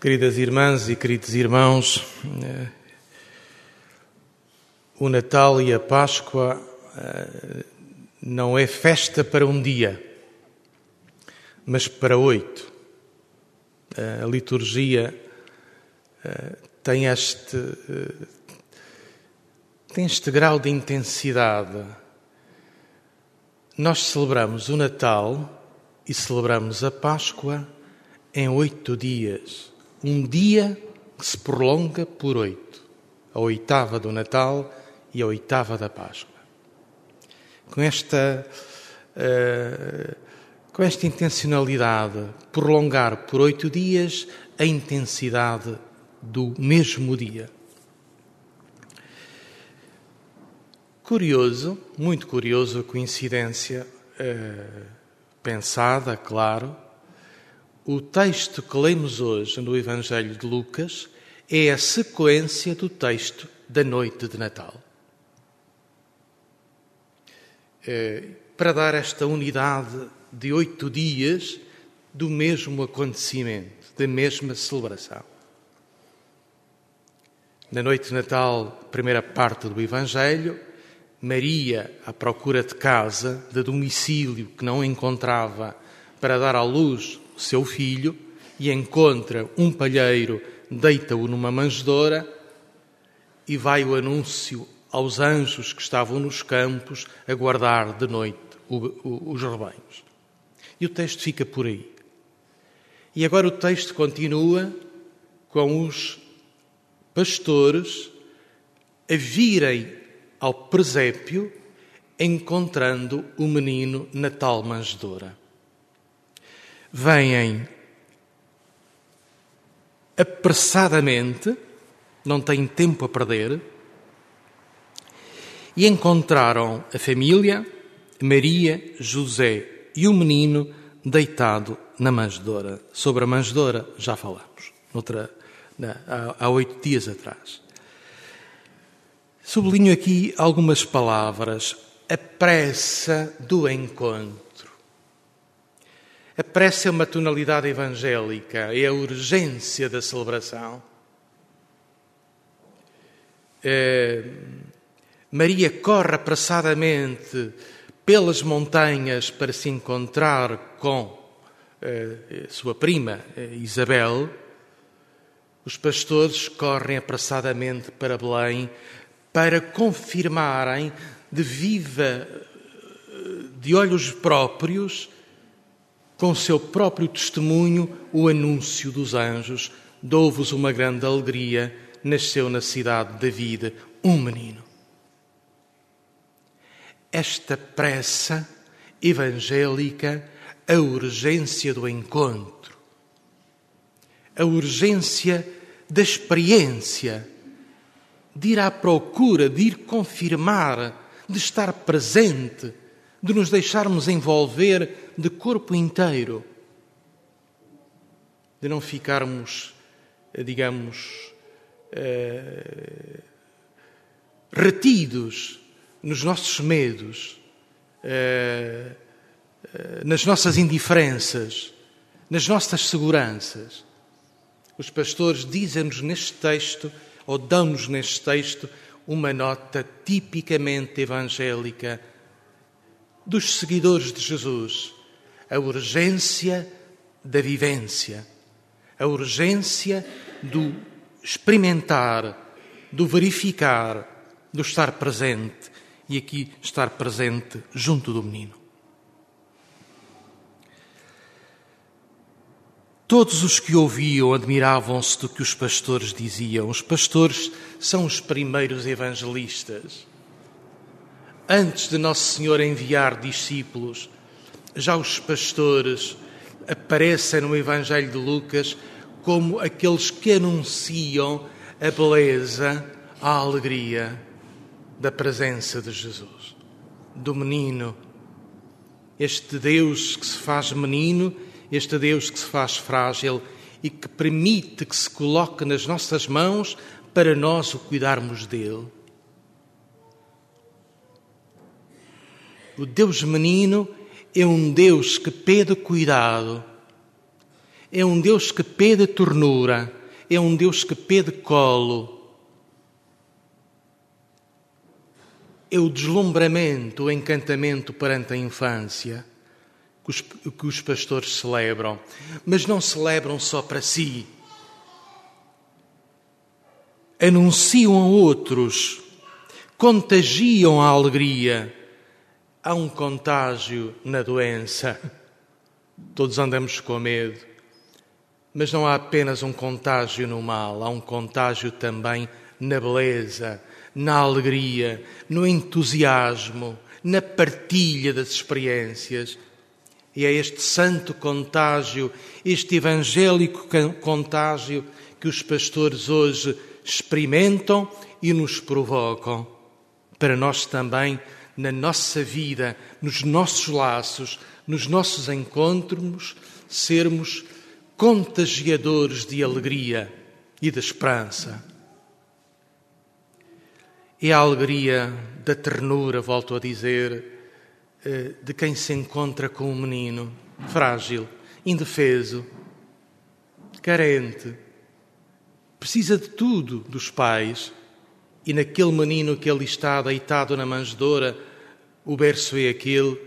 Queridas irmãs e queridos irmãos, eh, o Natal e a Páscoa eh, não é festa para um dia, mas para oito. A liturgia eh, tem este, tem este grau de intensidade. Nós celebramos o Natal e celebramos a Páscoa em oito dias um dia que se prolonga por oito, a oitava do Natal e a oitava da Páscoa. Com esta, uh, com esta intencionalidade, prolongar por oito dias a intensidade do mesmo dia. Curioso, muito curioso a coincidência, uh, pensada, claro, o texto que lemos hoje no Evangelho de Lucas é a sequência do texto da noite de Natal. É, para dar esta unidade de oito dias do mesmo acontecimento, da mesma celebração. Na noite de Natal, primeira parte do Evangelho, Maria, à procura de casa, de domicílio que não encontrava para dar à luz seu filho e encontra um palheiro, deita-o numa manjedoura e vai o anúncio aos anjos que estavam nos campos a guardar de noite os rebanhos. E o texto fica por aí. E agora o texto continua com os pastores a virem ao presépio encontrando o menino na tal manjedoura vêm apressadamente, não têm tempo a perder, e encontraram a família, Maria, José e o menino deitado na manjedoura. Sobre a manjedoura já falamos, noutra, há, há oito dias atrás. Sublinho aqui algumas palavras. A pressa do encontro. A pressa é uma tonalidade evangélica, é a urgência da celebração. É, Maria corre apressadamente pelas montanhas para se encontrar com é, sua prima é, Isabel. Os pastores correm apressadamente para Belém para confirmarem de viva, de olhos próprios, com seu próprio testemunho, o anúncio dos anjos: dou-vos uma grande alegria, nasceu na cidade de David um menino. Esta pressa evangélica, a urgência do encontro, a urgência da experiência, de ir à procura, de ir confirmar, de estar presente de nos deixarmos envolver de corpo inteiro, de não ficarmos, eh, digamos, uh, retidos nos nossos medos, uh, nas nossas indiferenças, nas nossas seguranças. Os pastores dizem-nos neste texto, ou dão-nos neste texto, uma nota tipicamente evangélica dos seguidores de Jesus a urgência da vivência, a urgência do experimentar, do verificar, do estar presente e aqui estar presente junto do menino. Todos os que ouviam admiravam-se do que os pastores diziam. Os pastores são os primeiros evangelistas antes de Nosso Senhor enviar discípulos, já os pastores aparecem no Evangelho de Lucas como aqueles que anunciam a beleza, a alegria da presença de Jesus, do menino. Este Deus que se faz menino, este Deus que se faz frágil e que permite que se coloque nas nossas mãos para nós o cuidarmos dele. O Deus menino é um Deus que pede cuidado, É um Deus que pede ternura, é um Deus que pede colo. É o deslumbramento, o encantamento perante a infância que os, que os pastores celebram, mas não celebram só para si. Anunciam a outros, contagiam a alegria. Há um contágio na doença. Todos andamos com medo. Mas não há apenas um contágio no mal, há um contágio também na beleza, na alegria, no entusiasmo, na partilha das experiências. E é este santo contágio, este evangélico contágio que os pastores hoje experimentam e nos provocam, para nós também, na nossa vida, nos nossos laços, nos nossos encontros, sermos contagiadores de alegria e de esperança. É a alegria da ternura, volto a dizer, eh, de quem se encontra com um menino frágil, indefeso, carente, precisa de tudo dos pais, e naquele menino que ali está deitado na manjedoura, o berço é aquele,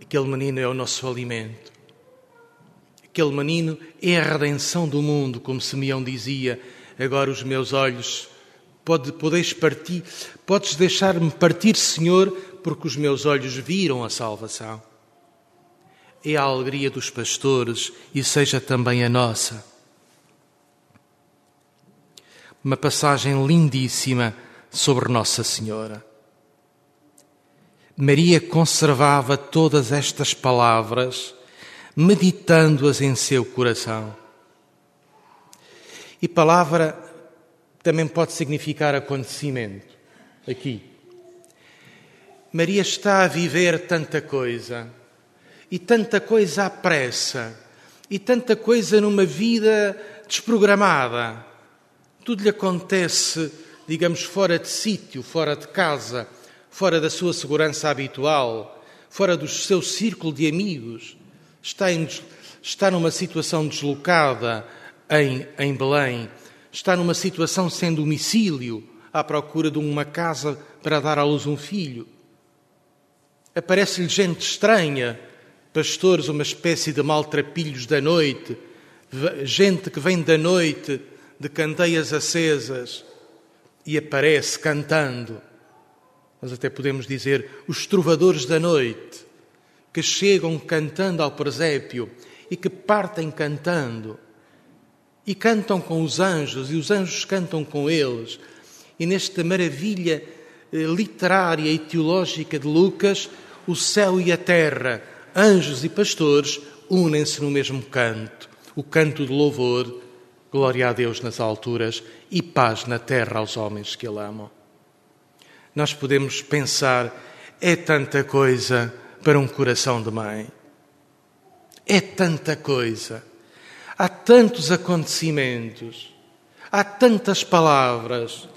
aquele menino é o nosso alimento. Aquele menino é a redenção do mundo, como Simeão dizia. Agora os meus olhos pode, podeis partir, podes deixar-me partir, Senhor, porque os meus olhos viram a salvação. É a alegria dos pastores e seja também a nossa. Uma passagem lindíssima sobre Nossa Senhora. Maria conservava todas estas palavras meditando-as em seu coração. E palavra também pode significar acontecimento. Aqui. Maria está a viver tanta coisa, e tanta coisa à pressa, e tanta coisa numa vida desprogramada. Tudo lhe acontece, digamos, fora de sítio, fora de casa, fora da sua segurança habitual, fora do seu círculo de amigos está, em, está numa situação deslocada em, em Belém, está numa situação sem domicílio, à procura de uma casa para dar à luz um filho. Aparece-lhe gente estranha, pastores, uma espécie de maltrapilhos da noite, gente que vem da noite de candeias acesas e aparece cantando. Nós até podemos dizer os trovadores da noite que chegam cantando ao presépio e que partem cantando. E cantam com os anjos, e os anjos cantam com eles. E nesta maravilha eh, literária e teológica de Lucas, o céu e a terra, anjos e pastores, unem-se no mesmo canto, o canto de louvor, glória a Deus nas alturas e paz na terra aos homens que Ele amam. Nós podemos pensar, é tanta coisa para um coração de mãe. É tanta coisa, há tantos acontecimentos, há tantas palavras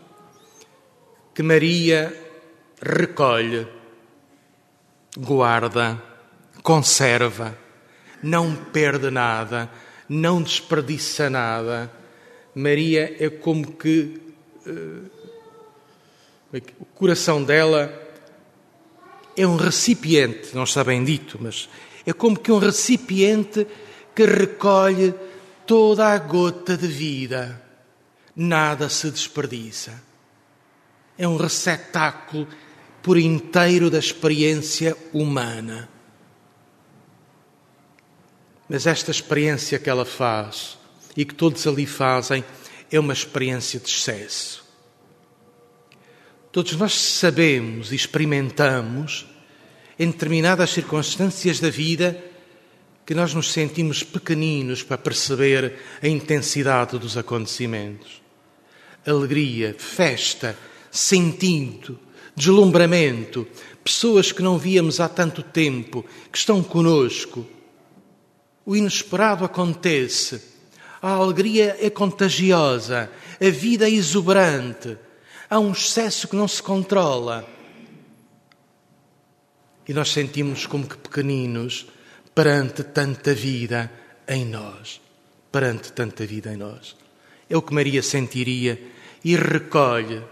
que Maria recolhe, guarda, conserva, não perde nada, não desperdiça nada. Maria é como que uh, o coração dela é um recipiente, não está bem dito, mas é como que um recipiente que recolhe toda a gota de vida. Nada se desperdiça. É um receptáculo por inteiro da experiência humana. Mas esta experiência que ela faz e que todos ali fazem é uma experiência de excesso. Todos nós sabemos e experimentamos, em determinadas circunstâncias da vida, que nós nos sentimos pequeninos para perceber a intensidade dos acontecimentos. Alegria, festa, sentido, deslumbramento, pessoas que não víamos há tanto tempo, que estão conosco. O inesperado acontece, a alegria é contagiosa, a vida é exuberante, Há um excesso que não se controla. E nós sentimos como que pequeninos perante tanta vida em nós. Perante tanta vida em nós. É o que Maria sentiria e recolhe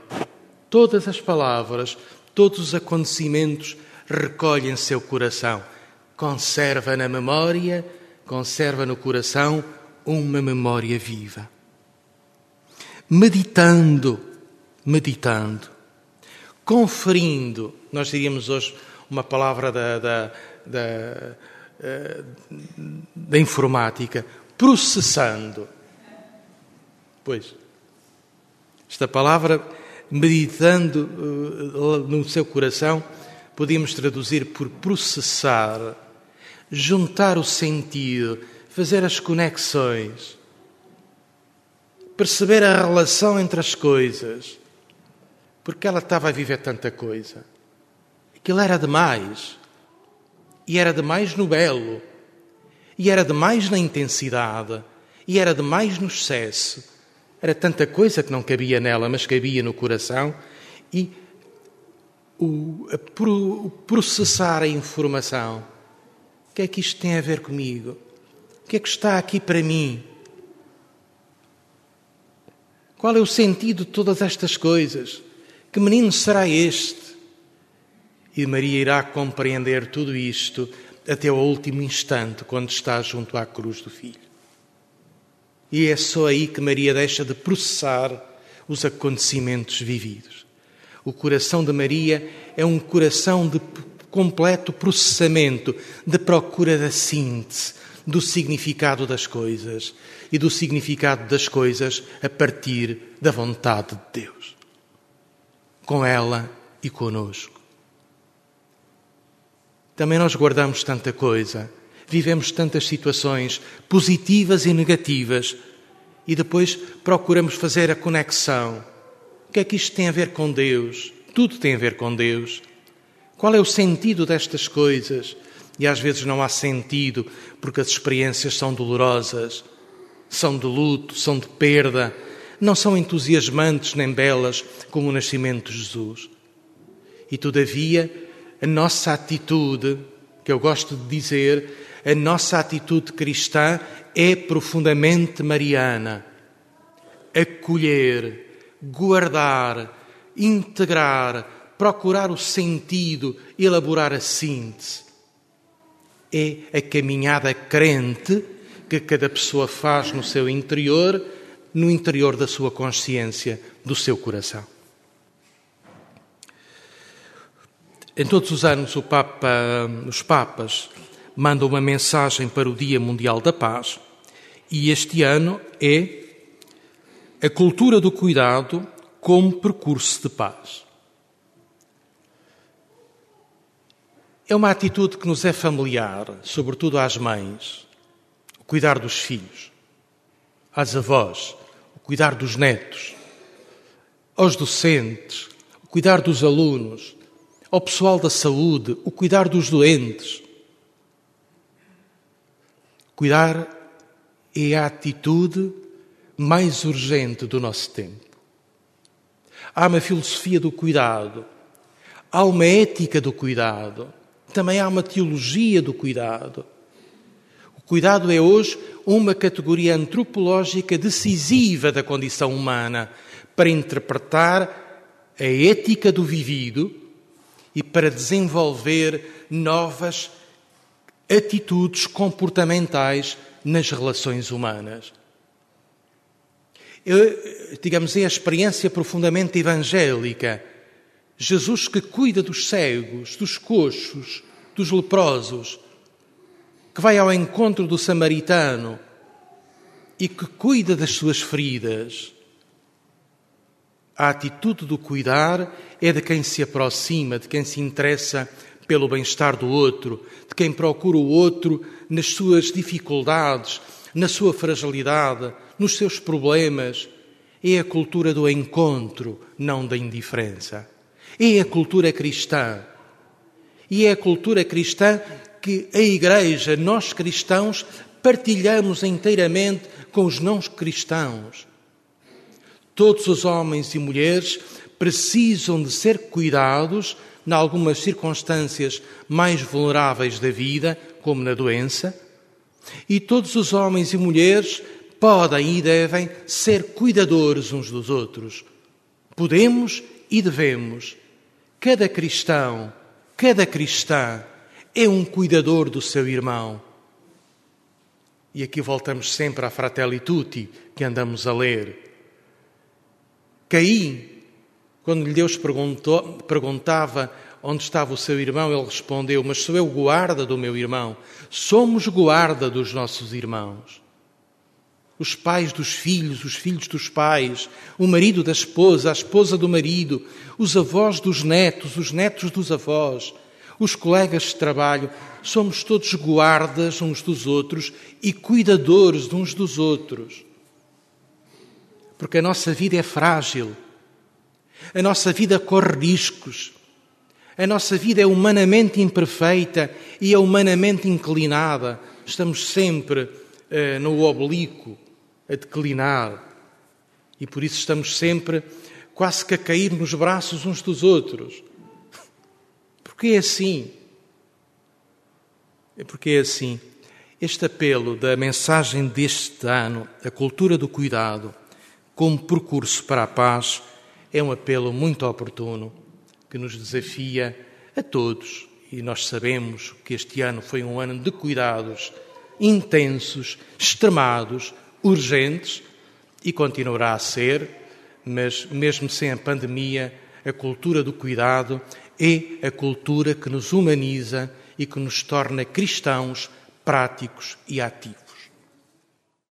todas as palavras, todos os acontecimentos, recolhe em seu coração. Conserva na memória, conserva no coração uma memória viva. Meditando, meditando, conferindo, nós diríamos hoje uma palavra da, da, da, eh, da informática, processando. Pois, esta palavra, meditando eh, no seu coração, podíamos traduzir por processar, juntar o sentido, fazer as conexões, perceber a relação entre as coisas, porque ela estava a viver tanta coisa. Aquilo era demais. E era demais no belo. E era demais na intensidade. E era demais no excesso. Era tanta coisa que não cabia nela, mas cabia no coração. E o, o processar a informação. O que é que isto tem a ver comigo? O que é que está aqui para mim? Qual é o sentido de todas estas coisas? Que menino será este? E Maria irá compreender tudo isto até o último instante, quando está junto à cruz do Filho. E é só aí que Maria deixa de processar os acontecimentos vividos. O coração de Maria é um coração de completo processamento, de procura da síntese, do significado das coisas e do significado das coisas a partir da vontade de Deus. Com ela e conosco. Também nós guardamos tanta coisa, vivemos tantas situações positivas e negativas e depois procuramos fazer a conexão. O que é que isto tem a ver com Deus? Tudo tem a ver com Deus. Qual é o sentido destas coisas? E às vezes não há sentido porque as experiências são dolorosas, são de luto, são de perda, não são entusiasmantes nem belas como o nascimento de Jesus. E todavia, a nossa atitude, que eu gosto de dizer, a nossa atitude cristã é profundamente mariana. Acolher, guardar, integrar, procurar o sentido, elaborar a síntese. É a caminhada crente que cada pessoa faz no seu interior, no interior da sua consciência, do seu coração. Em todos os anos, Papa, os Papas mandam uma mensagem para o Dia Mundial da Paz e este ano é a cultura do cuidado como percurso de paz. É uma atitude que nos é familiar, sobretudo às mães, cuidar dos filhos, às avós, cuidar dos netos, aos docentes, o cuidar dos alunos, ao pessoal da saúde, o cuidar dos doentes. Cuidar é a atitude mais urgente do nosso tempo. Há uma filosofia do cuidado, há uma ética do cuidado, também há uma teologia do cuidado. Cuidado é hoje uma categoria antropológica decisiva da condição humana para interpretar a ética do vivido e para desenvolver novas atitudes comportamentais nas relações humanas. Eu, digamos, é a experiência profundamente evangélica. Jesus que cuida dos cegos, dos coxos, dos leprosos, que vai ao encontro do samaritano e que cuida das suas feridas, a atitude do cuidar é de quem se aproxima, de quem se interessa pelo bem-estar do outro, de quem procura o outro nas suas dificuldades, na sua fragilidade, nos seus problemas. É a cultura do encontro, não da indiferença. É a cultura cristã. E é a cultura cristã que a Igreja, nós cristãos, partilhamos inteiramente com os não cristãos. Todos os homens e mulheres precisam de ser cuidados em algumas circunstâncias mais vulneráveis da vida, como na doença, e todos os homens e mulheres podem e devem ser cuidadores uns dos outros. Podemos e devemos. Cada cristão, cada cristã é um cuidador do seu irmão. E aqui voltamos sempre à Fratelli Tutti, que andamos a ler. Caim, quando lhe Deus perguntou, perguntava onde estava o seu irmão, ele respondeu: Mas sou eu guarda do meu irmão. Somos guarda dos nossos irmãos. Os pais dos filhos, os filhos dos pais, o marido da esposa, a esposa do marido, os avós dos netos, os netos dos avós, os colegas de trabalho, somos todos guardas uns dos outros e cuidadores de uns dos outros porque a nossa vida é frágil, a nossa vida corre riscos, a nossa vida é humanamente imperfeita e é humanamente inclinada. Estamos sempre uh, no oblíquo, a declinar. E por isso estamos sempre quase que a cair nos braços uns dos outros. Porque é assim. É porque é assim. Este apelo da mensagem deste ano, a cultura do cuidado, como percurso para a paz é um apelo muito oportuno que nos desafia a todos. E nós sabemos que este ano foi um ano de cuidados intensos, extremados, urgentes e continuará a ser, mas mesmo sem a pandemia, a cultura do cuidado é a cultura que nos humaniza e que nos torna cristãos práticos e ativos.